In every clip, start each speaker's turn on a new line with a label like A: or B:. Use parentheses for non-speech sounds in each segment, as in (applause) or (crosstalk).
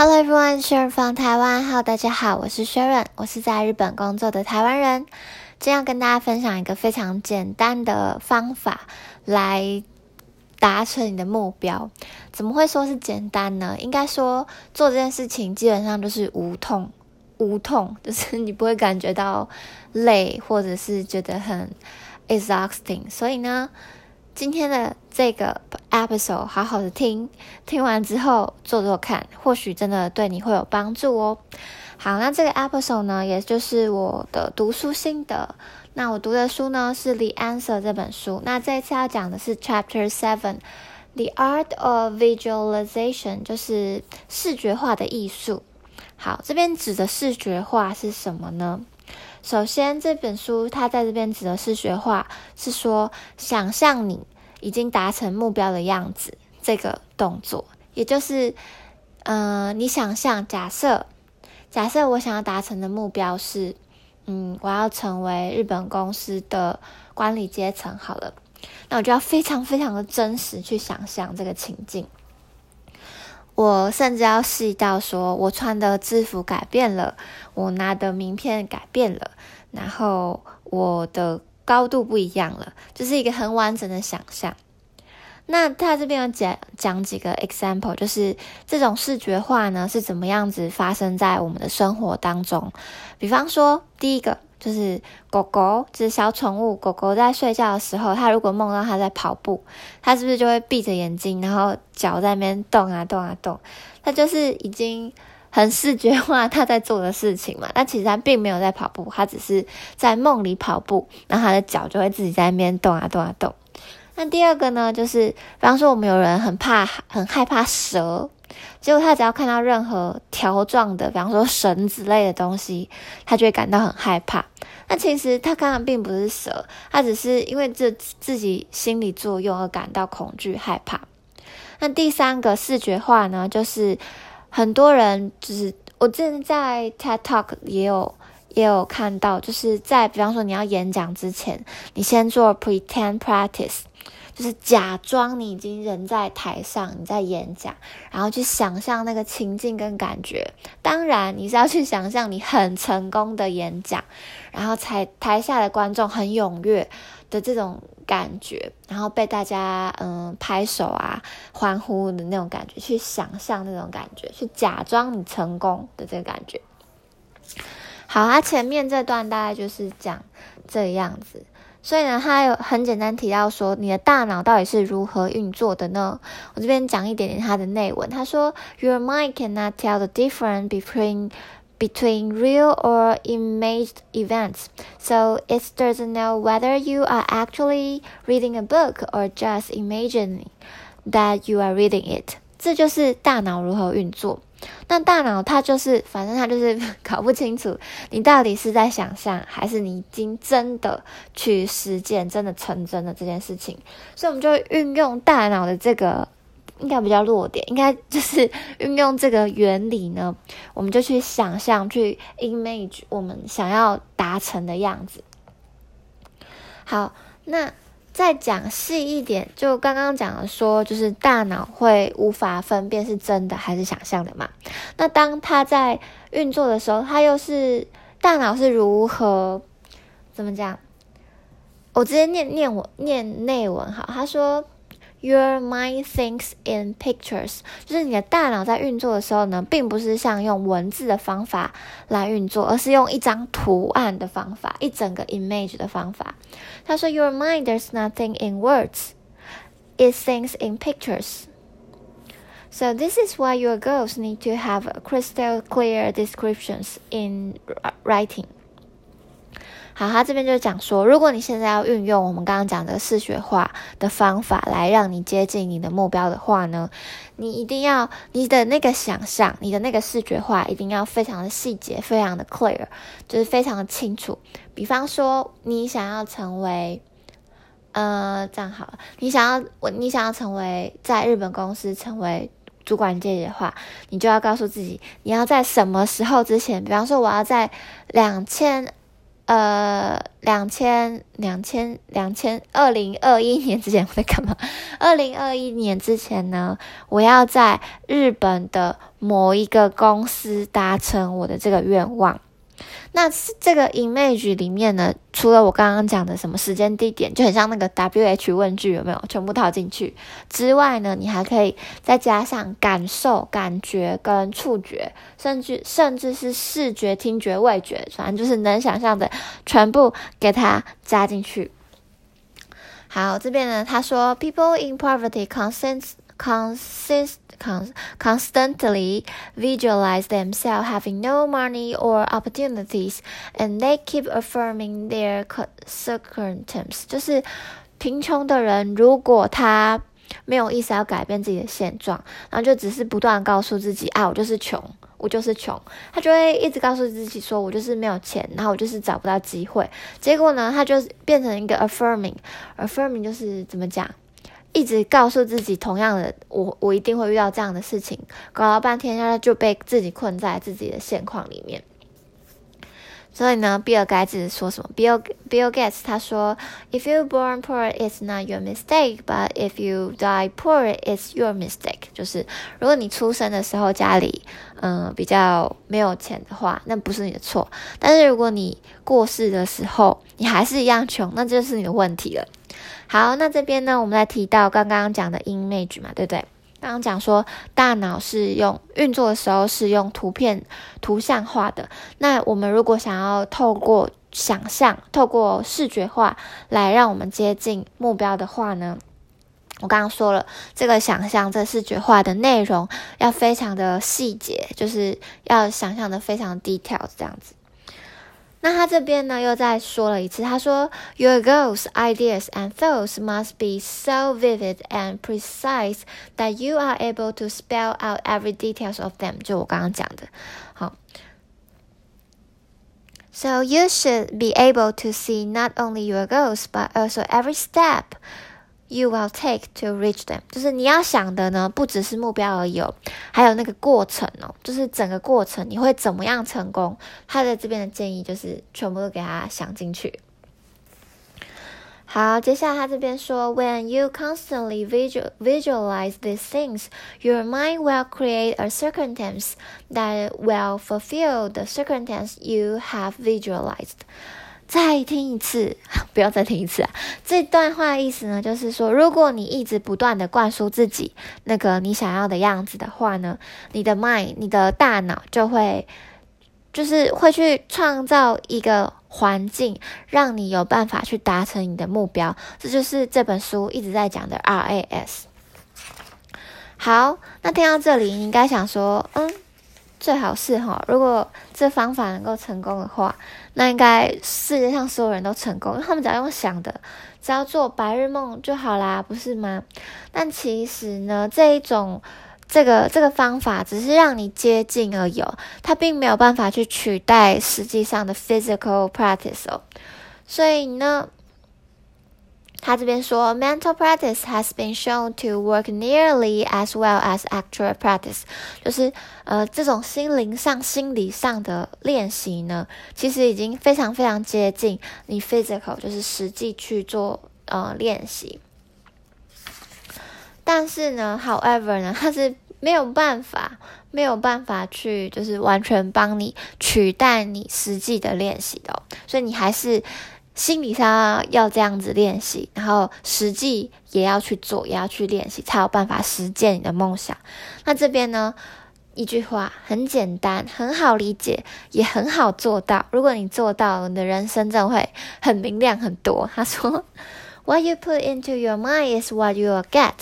A: Hello everyone, Sharon from Taiwan. Hello，大家好，我是 Sharon，我是在日本工作的台湾人。今天要跟大家分享一个非常简单的方法来达成你的目标。怎么会说是简单呢？应该说做这件事情基本上就是无痛，无痛就是 (laughs) 你不会感觉到累，或者是觉得很 exhausting。所以呢。今天的这个 episode 好好的听，听完之后做做看，或许真的对你会有帮助哦。好，那这个 episode 呢，也就是我的读书心得。那我读的书呢是《The Answer》这本书。那这一次要讲的是 Chapter Seven，The Art of Visualization，就是视觉化的艺术。好，这边指的视觉化是什么呢？首先，这本书它在这边指的是学化，是说想象你已经达成目标的样子，这个动作，也就是，嗯，你想象，假设，假设我想要达成的目标是，嗯，我要成为日本公司的管理阶层，好了，那我就要非常非常的真实去想象这个情境。我甚至要细到说，我穿的制服改变了，我拿的名片改变了，然后我的高度不一样了，就是一个很完整的想象。那他这边有讲讲几个 example，就是这种视觉化呢是怎么样子发生在我们的生活当中。比方说，第一个。就是狗狗，就是小宠物。狗狗在睡觉的时候，它如果梦到它在跑步，它是不是就会闭着眼睛，然后脚在那边动啊动啊动？它就是已经很视觉化它在做的事情嘛。但其实它并没有在跑步，它只是在梦里跑步，然后它的脚就会自己在那边动啊动啊动。那第二个呢，就是比方说我们有人很怕、很害怕蛇。结果他只要看到任何条状的，比方说绳子类的东西，他就会感到很害怕。那其实他看到并不是蛇，他只是因为这自己心理作用而感到恐惧害怕。那第三个视觉化呢，就是很多人就是我之前在 TED Talk 也有也有看到，就是在比方说你要演讲之前，你先做 pretend practice。就是假装你已经人在台上，你在演讲，然后去想象那个情境跟感觉。当然，你是要去想象你很成功的演讲，然后台台下的观众很踊跃的这种感觉，然后被大家嗯拍手啊欢呼的那种感觉，去想象那种感觉，去假装你成功的这个感觉。好，啊前面这段大概就是讲这样子。所以呢，他有很简单提到说，你的大脑到底是如何运作的呢？我这边讲一点点它的内文。他说，Your mind cannot tell the difference between between real or imaged events, so it doesn't know whether you are actually reading a book or just imagining that you are reading it。 这就是大脑如何运作。那大脑它就是，反正它就是 (laughs) 搞不清楚你到底是在想象，还是你已经真的去实践，真的成真的这件事情。所以我们就运用大脑的这个，应该比较弱点，应该就是运用这个原理呢，我们就去想象，去 image 我们想要达成的样子。好，那。再讲细一点，就刚刚讲的说，就是大脑会无法分辨是真的还是想象的嘛。那当它在运作的时候，它又是大脑是如何怎么讲？我直接念念我念内文哈，他说。Your mind thinks in pictures，就是你的大脑在运作的时候呢，并不是像用文字的方法来运作，而是用一张图案的方法，一整个 image 的方法。他说，Your mind does nothing in words, it thinks in pictures. So this is why your goals need to have crystal clear descriptions in writing. 好，他这边就讲说，如果你现在要运用我们刚刚讲的视觉化的方法来让你接近你的目标的话呢，你一定要你的那个想象，你的那个视觉化一定要非常的细节，非常的 clear，就是非常的清楚。比方说，你想要成为，呃，这样好了，你想要我，你想要成为在日本公司成为主管阶级的话，你就要告诉自己，你要在什么时候之前，比方说，我要在两千。呃，两千两千两千二零二一年之前 (laughs) 我在干嘛？二零二一年之前呢，我要在日本的某一个公司达成我的这个愿望。那这个 image 里面呢，除了我刚刚讲的什么时间地点，就很像那个 W H 问句有没有全部套进去之外呢，你还可以再加上感受、感觉跟触觉，甚至甚至是视觉、听觉、味觉，反正就是能想象的全部给它加进去。好，这边呢，他说，people in poverty consist consist con- constantly visualize themselves having no money or opportunities, and they keep affirming their circumstances。就是贫穷的人，如果他没有意思要改变自己的现状，然后就只是不断告诉自己啊，我就是穷，我就是穷，他就会一直告诉自己说，我就是没有钱，然后我就是找不到机会。结果呢，他就变成一个 affirming，affirming 就是怎么讲？一直告诉自己同样的，我我一定会遇到这样的事情，搞了半天，他就被自己困在自己的现况里面。所以呢，比尔盖茨说什么？Bill Bill Gates 他说：“If you born poor, it's not your mistake, but if you die poor, it's your mistake。”就是如果你出生的时候家里嗯比较没有钱的话，那不是你的错；但是如果你过世的时候你还是一样穷，那就是你的问题了。好，那这边呢，我们来提到刚刚讲的 image 嘛，对不对？刚刚讲说大脑是用运作的时候是用图片、图像化的。那我们如果想要透过想象、透过视觉化来让我们接近目标的话呢？我刚刚说了，这个想象、这视觉化的内容要非常的细节，就是要想象的非常 detail 这样子。那他这边呢，又再说了一次，他说，Your goals, ideas, and thoughts must be so vivid and precise that you are able to spell out every details of them。就我刚刚讲的，好。So you should be able to see not only your goals, but also every step You will take to reach them，就是你要想的呢，不只是目标而已，还有那个过程哦，就是整个过程你会怎么样成功。他在这边的建议就是全部都给他想进去。好，接下来他这边说，When you constantly visual visualize these things, your mind will create a circumstance that will fulfill the circumstance you have visualized. 再听一次，(laughs) 不要再听一次啊！这段话的意思呢，就是说，如果你一直不断的灌输自己那个你想要的样子的话呢，你的 mind，你的大脑就会，就是会去创造一个环境，让你有办法去达成你的目标。这就是这本书一直在讲的 RAS。好，那听到这里，你应该想说，嗯。最好是哈，如果这方法能够成功的话，那应该世界上所有人都成功，因为他们只要用想的，只要做白日梦就好啦，不是吗？但其实呢，这一种这个这个方法只是让你接近而已，它并没有办法去取代实际上的 physical practice 哦，所以呢。他这边说，mental practice has been shown to work nearly as well as actual practice，就是呃这种心灵上、心理上的练习呢，其实已经非常非常接近你 physical，就是实际去做呃练习。但是呢，however 呢，它是没有办法，没有办法去就是完全帮你取代你实际的练习的，所以你还是。心理上要这样子练习，然后实际也要去做，也要去练习，才有办法实践你的梦想。那这边呢，一句话很简单，很好理解，也很好做到。如果你做到，你的人生真的会很明亮很多。他说：“What you put into your mind is what you will get。”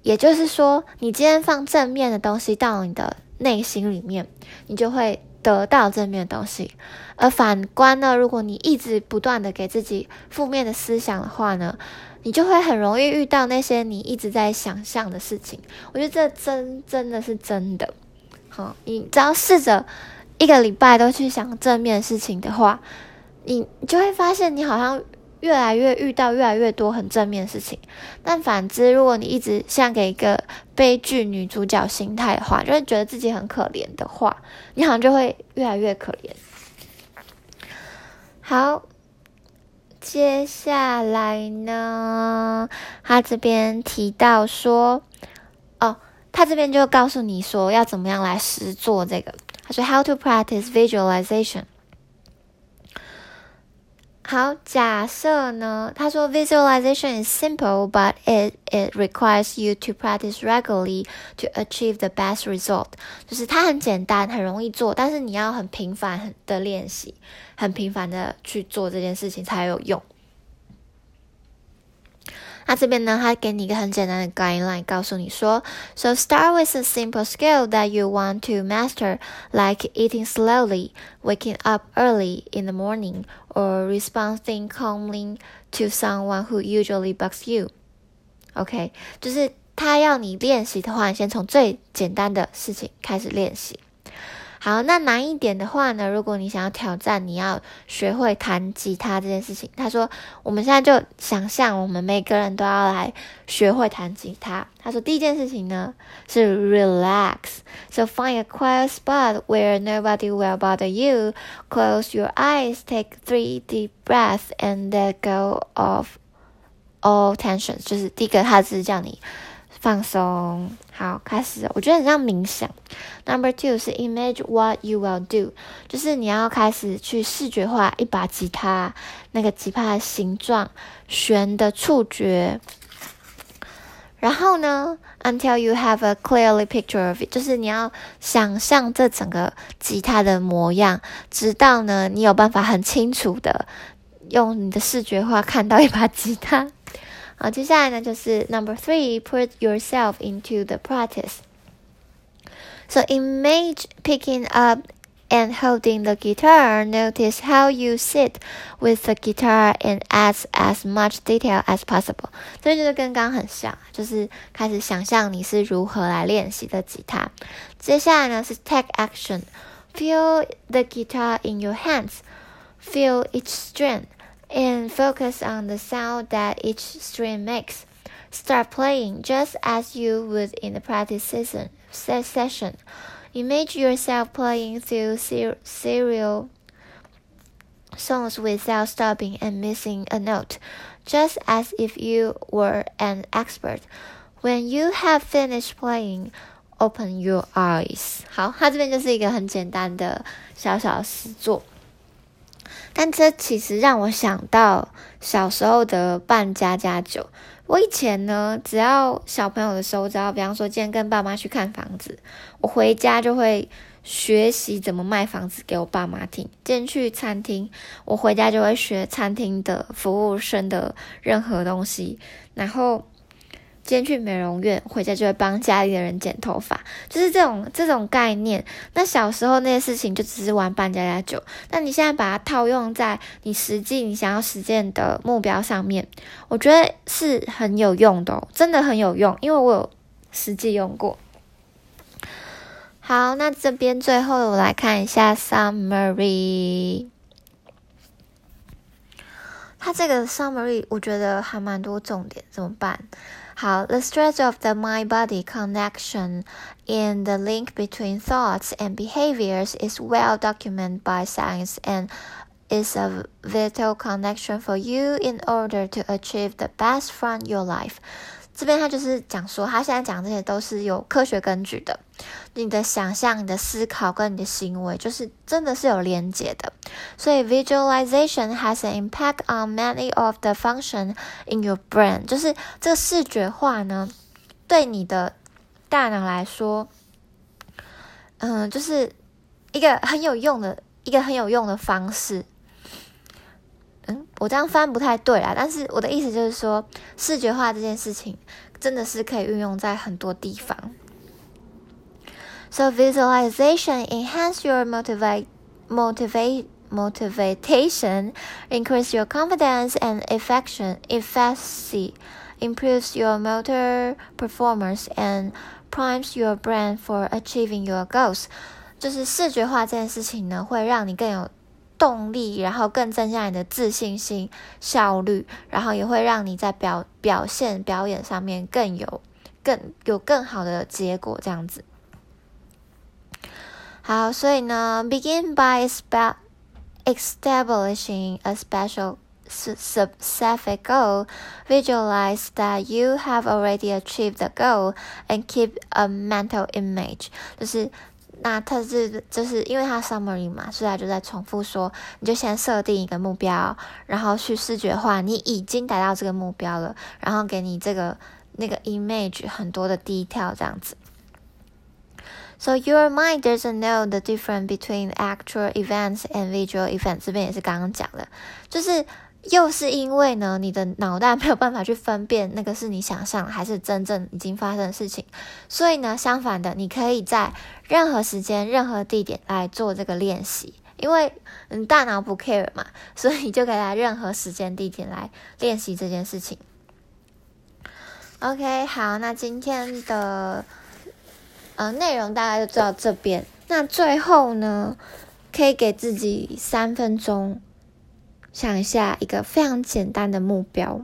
A: 也就是说，你今天放正面的东西到你的内心里面，你就会。得到正面的东西，而反观呢，如果你一直不断的给自己负面的思想的话呢，你就会很容易遇到那些你一直在想象的事情。我觉得这真真的是真的。好，你只要试着一个礼拜都去想正面事情的话，你就会发现你好像。越来越遇到越来越多很正面的事情，但反之，如果你一直像给一个悲剧女主角心态的话，就会觉得自己很可怜的话，你好像就会越来越可怜。好，接下来呢，他这边提到说，哦，他这边就告诉你说要怎么样来实做这个。他说，How to practice visualization。好，假设呢？他说，visualization is simple, but it it requires you to practice regularly to achieve the best result。就是它很简单，很容易做，但是你要很频繁的练习，很频繁的去做这件事情才有用。那这边呢，他给你一个很简单的 guideline，告诉你说，So start with a simple skill that you want to master, like eating slowly, waking up early in the morning, or responding calmly to someone who usually bugs you. OK，就是他要你练习的话，你先从最简单的事情开始练习。 好，那难一点的话呢？如果你想要挑战，你要学会弹吉他这件事情。他说，我们现在就想象，我们每个人都要来学会弹吉他。他说，第一件事情呢是 relax，so find a quiet spot where nobody will bother you. Close your eyes, take three deep breaths, and let go of all tensions。就是第一个，他是叫你。放松，好，开始。我觉得很像冥想。Number two 是 image what you will do，就是你要开始去视觉化一把吉他，那个吉他的形状、弦的触觉。然后呢，until you have a clearly picture of it，就是你要想象这整个吉他的模样，直到呢你有办法很清楚的用你的视觉化看到一把吉他。好，接下来呢就是 number three, put yourself into the practice. So image picking up and holding the guitar. Notice how you sit with the guitar and add as much detail as possible. 这就是跟刚刚很像，就是开始想象你是如何来练习的吉他。接下来呢是 take action. Feel the guitar in your hands. Feel each string and focus on the sound that each string makes. Start playing just as you would in the practice season, session. Imagine yourself playing through ser serial songs without stopping and missing a note, just as if you were an expert. When you have finished playing, open your eyes. 好，它这边就是一个很简单的小小诗作。 但这其实让我想到小时候的办家家酒。我以前呢，只要小朋友的时候，只要比方说今天跟爸妈去看房子，我回家就会学习怎么卖房子给我爸妈听。今天去餐厅，我回家就会学餐厅的服务生的任何东西，然后。今天去美容院，回家就会帮家里的人剪头发，就是这种这种概念。那小时候那些事情就只是玩扮家家酒，那你现在把它套用在你实际你想要实践的目标上面，我觉得是很有用的，真的很有用，因为我有实际用过。好，那这边最后我来看一下 summary，它这个 summary 我觉得还蛮多重点，怎么办？好，the stress of the mind-body connection in the link between thoughts and behaviors is well documented by science and is a vital connection for you in order to achieve the best from your life. 这边他就是讲说，他现在讲这些都是有科学根据的。你的想象、你的思考跟你的行为，就是真的是有连接的。所以，visualization has an impact on many of the function in your brain。就是这个视觉化呢，对你的大脑来说，嗯，就是一个很有用的一个很有用的方式。嗯，我这样翻不太对啦，但是我的意思就是说，视觉化这件事情真的是可以运用在很多地方。So visualization enhance your motivate motivate motivation, increase your confidence and affection efficiency, improves your motor performance and primes your brain for achieving your goals。就是视觉化这件事情呢，会让你更有 动力，然后更增加你的自信心、效率，然后也会让你在表表现、表演上面更有、更有更好的结果。这样子，好，所以呢，begin by establishing a special specific goal, visualize that you have already achieved the goal and keep a mental image. 就是那它是就是因为它 summary 嘛，所以它就在重复说，你就先设定一个目标，然后去视觉化你已经达到这个目标了，然后给你这个那个 image 很多的 detail 这样子。So your mind doesn't know the difference between actual events and visual events。这边也是刚刚讲的，就是又是因为呢，你的脑袋没有办法去分辨那个是你想象还是真正已经发生的事情，所以呢，相反的，你可以在任何时间、任何地点来做这个练习，因为你大脑不 care 嘛，所以你就可以在任何时间、地点来练习这件事情。OK，好，那今天的。呃，内容大概就做到这边。那最后呢，可以给自己三分钟，想一下一个非常简单的目标。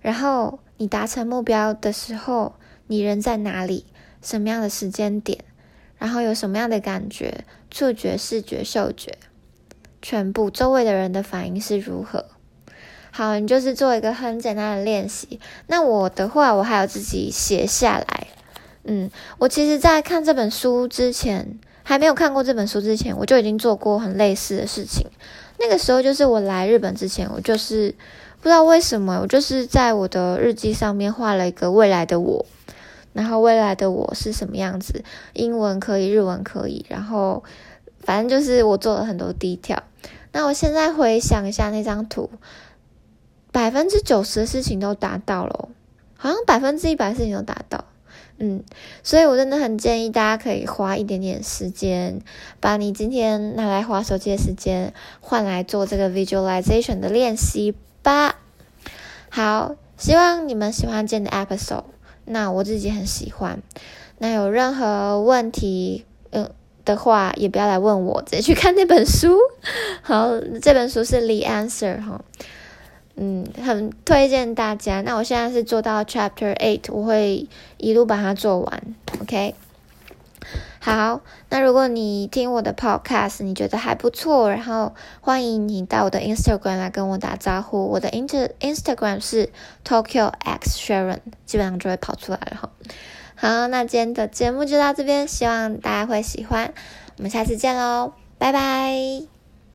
A: 然后你达成目标的时候，你人在哪里？什么样的时间点？然后有什么样的感觉？触觉、视觉、嗅觉，全部周围的人的反应是如何？好，你就是做一个很简单的练习。那我的话，我还有自己写下来。嗯，我其实，在看这本书之前，还没有看过这本书之前，我就已经做过很类似的事情。那个时候，就是我来日本之前，我就是不知道为什么，我就是在我的日记上面画了一个未来的我，然后未来的我是什么样子，英文可以，日文可以，然后反正就是我做了很多低调。那我现在回想一下那张图，百分之九十的事情都达到了，好像百分之一百的事情都达到。嗯，所以我真的很建议大家可以花一点点时间，把你今天拿来划手机的时间换来做这个 visualization 的练习吧。好，希望你们喜欢今天的 episode。那我自己很喜欢。那有任何问题，嗯的话，也不要来问我，直接去看那本书。好，这本书是 The Answer 哈。嗯，很推荐大家。那我现在是做到 Chapter Eight，我会一路把它做完。OK，好。那如果你听我的 Podcast，你觉得还不错，然后欢迎你到我的 Instagram 来跟我打招呼。我的 Inst Instagram 是 Tokyo X Sharon，基本上就会跑出来了哈。好，那今天的节目就到这边，希望大家会喜欢。我们下次见喽，拜拜。